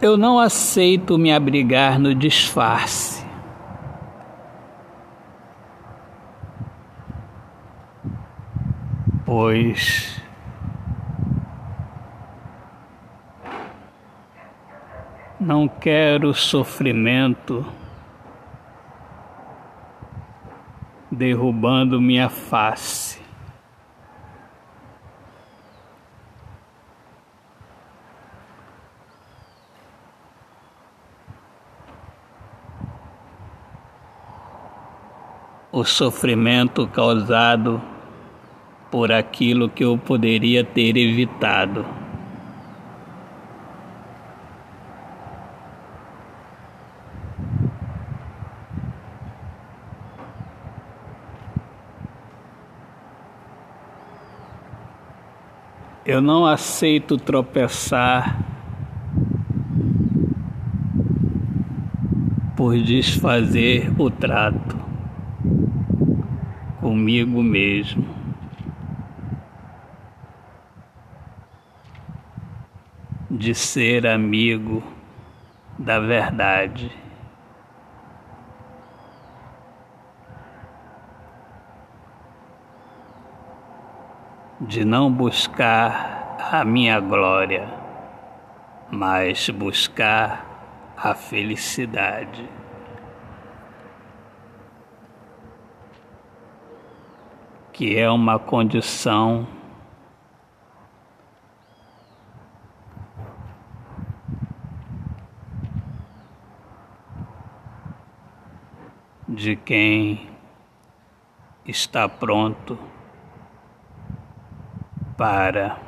Eu não aceito me abrigar no disfarce. Pois não quero sofrimento derrubando minha face. O sofrimento causado por aquilo que eu poderia ter evitado. Eu não aceito tropeçar por desfazer o trato comigo mesmo. De ser amigo da verdade. de não buscar a minha glória, mas buscar a felicidade. Que é uma condição de quem está pronto para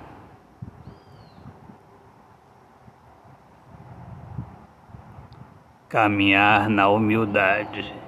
caminhar na humildade.